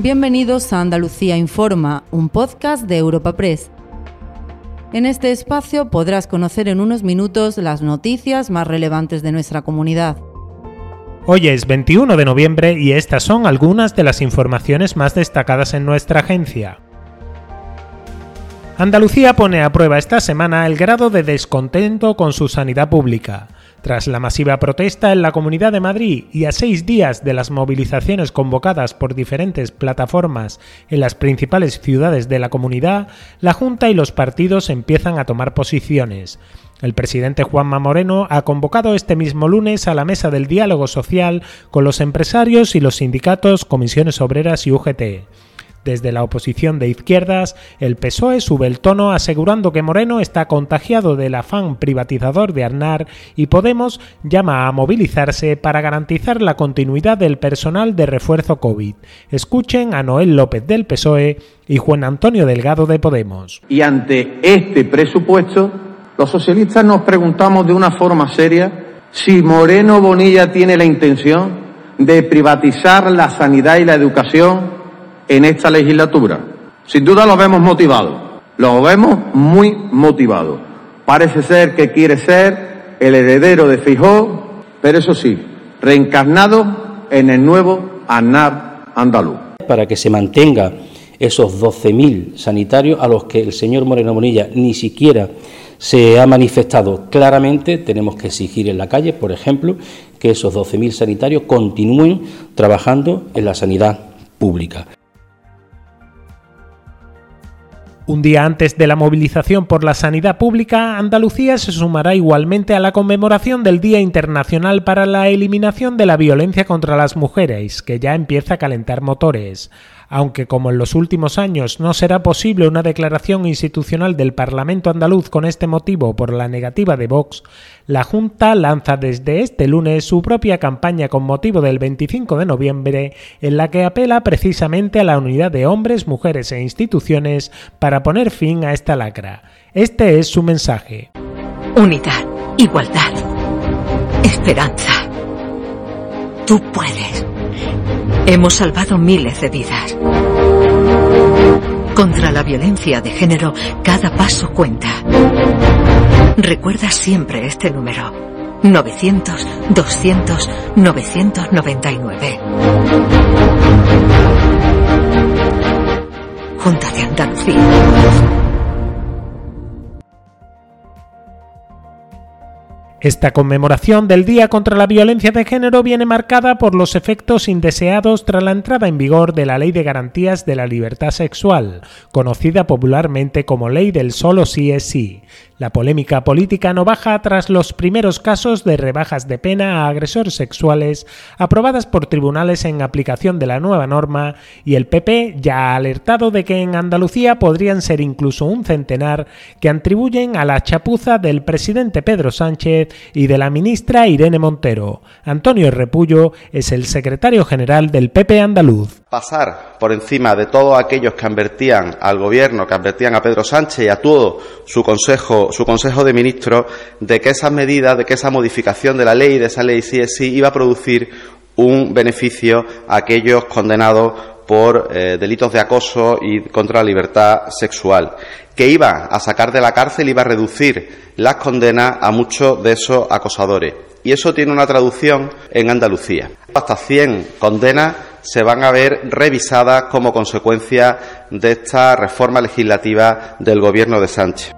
Bienvenidos a Andalucía Informa, un podcast de Europa Press. En este espacio podrás conocer en unos minutos las noticias más relevantes de nuestra comunidad. Hoy es 21 de noviembre y estas son algunas de las informaciones más destacadas en nuestra agencia. Andalucía pone a prueba esta semana el grado de descontento con su sanidad pública. Tras la masiva protesta en la Comunidad de Madrid y a seis días de las movilizaciones convocadas por diferentes plataformas en las principales ciudades de la comunidad, la Junta y los partidos empiezan a tomar posiciones. El presidente Juanma Moreno ha convocado este mismo lunes a la mesa del diálogo social con los empresarios y los sindicatos, comisiones obreras y UGT. Desde la oposición de izquierdas, el PSOE sube el tono asegurando que Moreno está contagiado del afán privatizador de Arnar y Podemos llama a movilizarse para garantizar la continuidad del personal de refuerzo COVID. Escuchen a Noel López del PSOE y Juan Antonio Delgado de Podemos. Y ante este presupuesto, los socialistas nos preguntamos de una forma seria si Moreno Bonilla tiene la intención de privatizar la sanidad y la educación en esta legislatura. Sin duda lo vemos motivado, lo vemos muy motivado. Parece ser que quiere ser el heredero de Fijó, pero eso sí, reencarnado en el nuevo ANAR andaluz. Para que se mantenga esos 12.000 sanitarios a los que el señor Moreno Monilla ni siquiera se ha manifestado claramente, tenemos que exigir en la calle, por ejemplo, que esos 12.000 sanitarios continúen trabajando en la sanidad pública. Un día antes de la movilización por la sanidad pública, Andalucía se sumará igualmente a la conmemoración del Día Internacional para la Eliminación de la Violencia contra las Mujeres, que ya empieza a calentar motores aunque como en los últimos años no será posible una declaración institucional del Parlamento andaluz con este motivo por la negativa de Vox, la Junta lanza desde este lunes su propia campaña con motivo del 25 de noviembre, en la que apela precisamente a la unidad de hombres, mujeres e instituciones para poner fin a esta lacra. Este es su mensaje. Unidad, igualdad, esperanza. Tú puedes. Hemos salvado miles de vidas. Contra la violencia de género, cada paso cuenta. Recuerda siempre este número. 900-200-999. Junta de Andalucía. Esta conmemoración del Día contra la Violencia de Género viene marcada por los efectos indeseados tras la entrada en vigor de la Ley de Garantías de la Libertad Sexual, conocida popularmente como Ley del Solo Sí es Sí, la polémica política no baja tras los primeros casos de rebajas de pena a agresores sexuales aprobadas por tribunales en aplicación de la nueva norma y el PP ya ha alertado de que en Andalucía podrían ser incluso un centenar que atribuyen a la chapuza del presidente Pedro Sánchez y de la ministra Irene Montero. Antonio Repullo es el secretario general del PP andaluz. Pasar por encima de todos aquellos que advertían al gobierno, que advertían a Pedro Sánchez y a todo su consejo su Consejo de Ministros de que esas medidas, de que esa modificación de la ley, de esa ley sí es sí, iba a producir un beneficio a aquellos condenados por eh, delitos de acoso y contra la libertad sexual, que iba a sacar de la cárcel, iba a reducir las condenas a muchos de esos acosadores. Y eso tiene una traducción en Andalucía. Hasta 100 condenas se van a ver revisadas como consecuencia de esta reforma legislativa del Gobierno de Sánchez.